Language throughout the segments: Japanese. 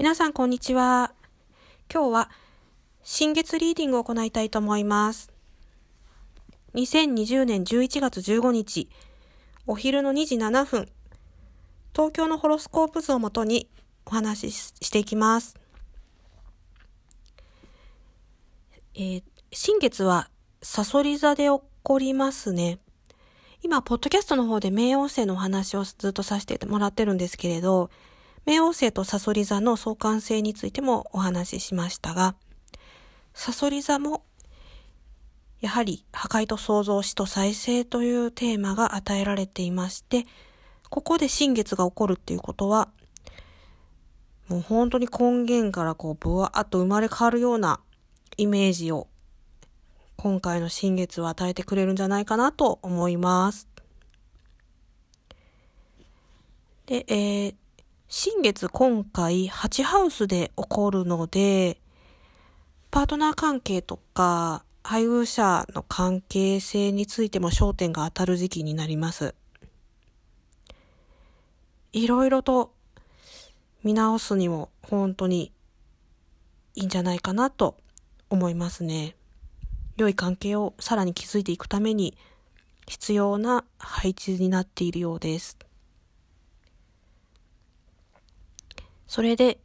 皆さん、こんにちは。今日は、新月リーディングを行いたいと思います。2020年11月15日、お昼の2時7分、東京のホロスコープ図をもとにお話ししていきます。えー、新月は、サソリ座で起こりますね。今、ポッドキャストの方で冥王星のお話をずっとさせてもらってるんですけれど、冥王星とサソリ座の相関性についてもお話ししましたが、サソリ座も、やはり破壊と創造死と再生というテーマが与えられていまして、ここで新月が起こるっていうことは、もう本当に根源からこう、ブワーっと生まれ変わるようなイメージを、今回の新月は与えてくれるんじゃないかなと思います。で、えー、新月今回8ハウスで起こるので、パートナー関係とか配偶者の関係性についても焦点が当たる時期になります。いろいろと見直すにも本当にいいんじゃないかなと思いますね。良い関係をさらに築いていくために必要な配置になっているようです。それで、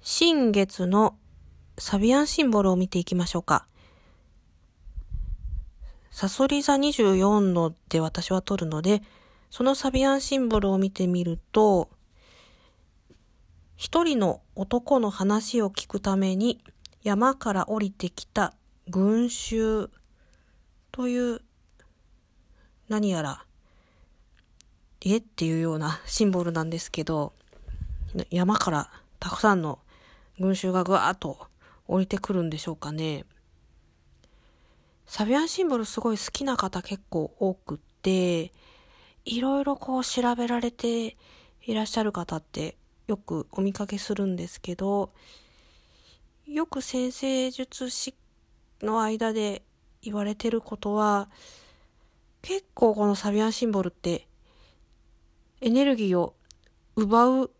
新月のサビアンシンボルを見ていきましょうか。サソリ座24ので私は取るので、そのサビアンシンボルを見てみると、一人の男の話を聞くために山から降りてきた群衆という何やら、え？っていうようなシンボルなんですけど、山からたくさんの群衆がぐわーっと降りてくるんでしょうかね。サビアンシンボルすごい好きな方結構多くって、いろいろこう調べられていらっしゃる方ってよくお見かけするんですけど、よく先生術師の間で言われてることは、結構このサビアンシンボルってエネルギーを奪う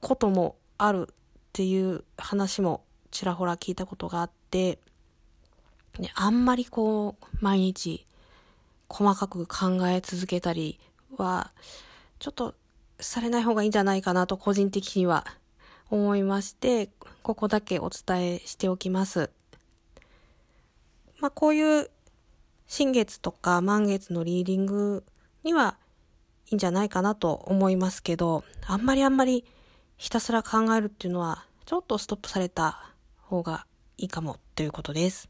こともあるっていう話もちらほら聞いたことがあって、ね、あんまりこう、毎日細かく考え続けたりは、ちょっとされない方がいいんじゃないかなと個人的には思いまして、ここだけお伝えしておきます。まあこういう新月とか満月のリーディングにはいいんじゃないかなと思いますけど、あんまりあんまりひたすら考えるっていうのは、ちょっとストップされた方がいいかもということです。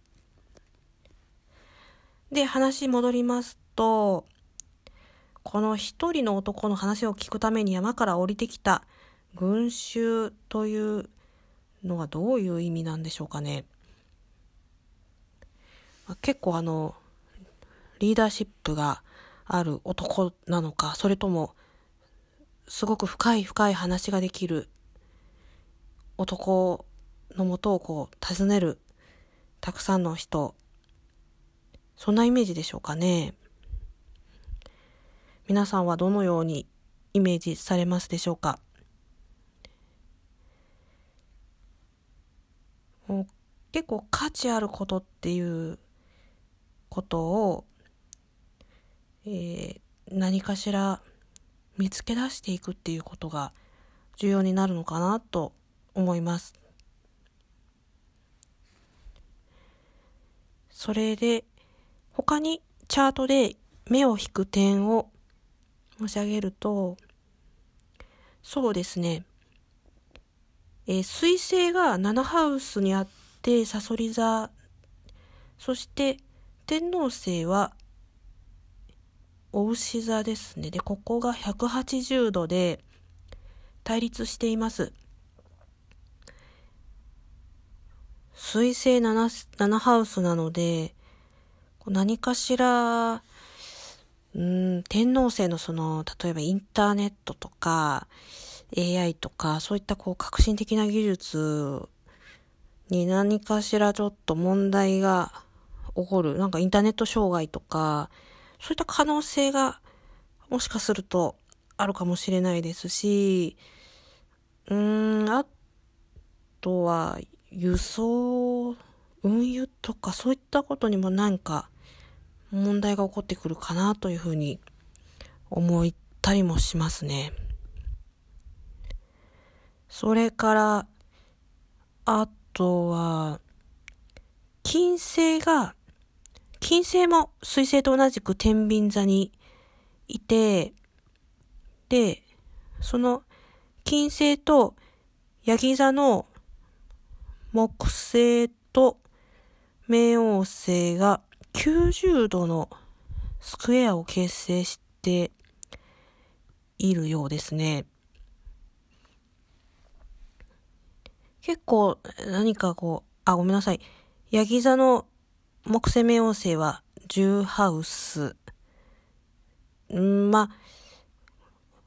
で、話戻りますと、この一人の男の話を聞くために山から降りてきた群衆というのはどういう意味なんでしょうかね。結構あの、リーダーシップがある男なのか、それともすごく深い深い話ができる男のもとをこう訪ねるたくさんの人そんなイメージでしょうかね。皆さんはどのようにイメージされますでしょうか。結構価値あることっていうことを、えー、何かしら見つけ出していくっていうことが重要になるのかなと思います。それで他にチャートで目を引く点を申し上げるとそうですねえー、水星が7ハウスにあってサソリ座そして天王星はお牛座ですね。で、ここが180度で対立しています。水星 7, 7ハウスなので、何かしら、うん、天皇星のその、例えばインターネットとか、AI とか、そういったこう革新的な技術に何かしらちょっと問題が起こる。なんかインターネット障害とか、そういった可能性がもしかするとあるかもしれないですし、うーん、あとは輸送、運輸とかそういったことにもなんか問題が起こってくるかなというふうに思ったりもしますね。それから、あとは、金星が、金星も水星と同じく天秤座にいて、で、その金星とヤギ座の木星と冥王星が90度のスクエアを形成しているようですね。結構何かこう、あ、ごめんなさい。ヤギ座の木星冥王星は10ハウス。んまあ、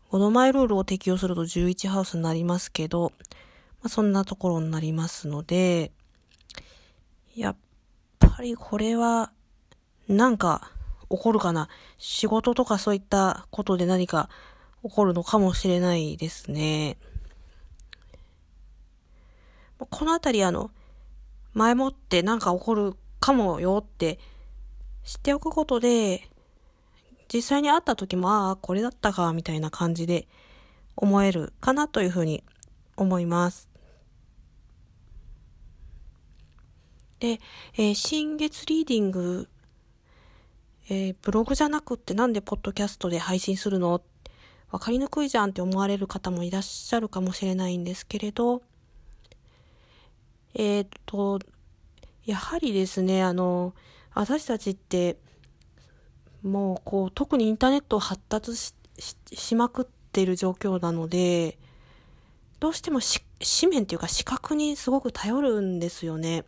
この前ルールを適用すると11ハウスになりますけど、まあ、そんなところになりますので、やっぱりこれは、なんか起こるかな。仕事とかそういったことで何か起こるのかもしれないですね。このあたりあの、前もってなんか起こるかもよって知っておくことで、実際に会った時も、ああ、これだったか、みたいな感じで思えるかなというふうに思います。で、えー、新月リーディング、えー、ブログじゃなくってなんでポッドキャストで配信するの？わかりにくいじゃんって思われる方もいらっしゃるかもしれないんですけれど、えっ、と、やはりですね、あの、私たちって、もうこう、特にインターネットを発達ししまくってる状況なので、どうしても紙面っていうか視覚にすごく頼るんですよね。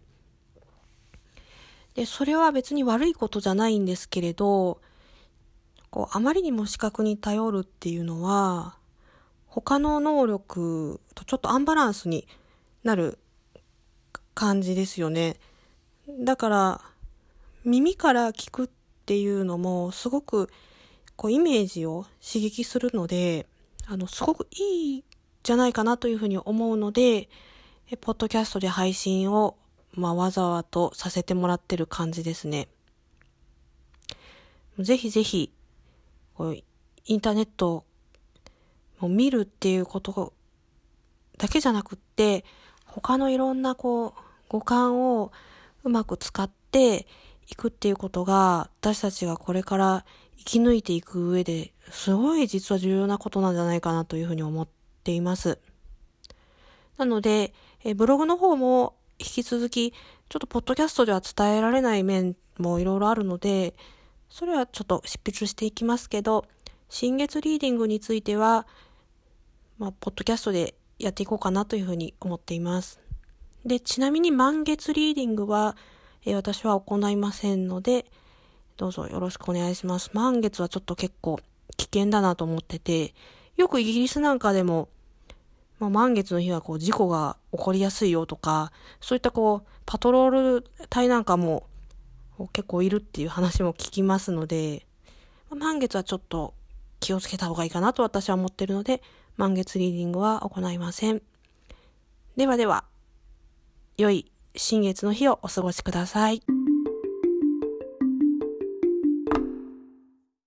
で、それは別に悪いことじゃないんですけれど、こう、あまりにも視覚に頼るっていうのは、他の能力とちょっとアンバランスになる感じですよね。だから、耳から聞くっていうのもすごくこうイメージを刺激するので、あの、すごくいいじゃないかなというふうに思うので、ポッドキャストで配信を、まあ、わざわざとさせてもらってる感じですね。ぜひぜひ、こうインターネットを見るっていうことだけじゃなくって、他のいろんなこう、五感をうまく使っていくっていうことが、私たちがこれから生き抜いていく上ですごい実は重要なことなんじゃないかなというふうに思っています。なので、えブログの方も引き続き、ちょっとポッドキャストでは伝えられない面もいろいろあるので、それはちょっと執筆していきますけど、新月リーディングについては、まあ、ポッドキャストでやっていこうかなというふうに思っています。で、ちなみに満月リーディングは、えー、私は行いませんので、どうぞよろしくお願いします。満月はちょっと結構危険だなと思ってて、よくイギリスなんかでも、まあ、満月の日はこう事故が起こりやすいよとか、そういったこう、パトロール隊なんかも結構いるっていう話も聞きますので、満月はちょっと気をつけた方がいいかなと私は思ってるので、満月リーディングは行いません。ではでは、良い新月の日をお過ごしください。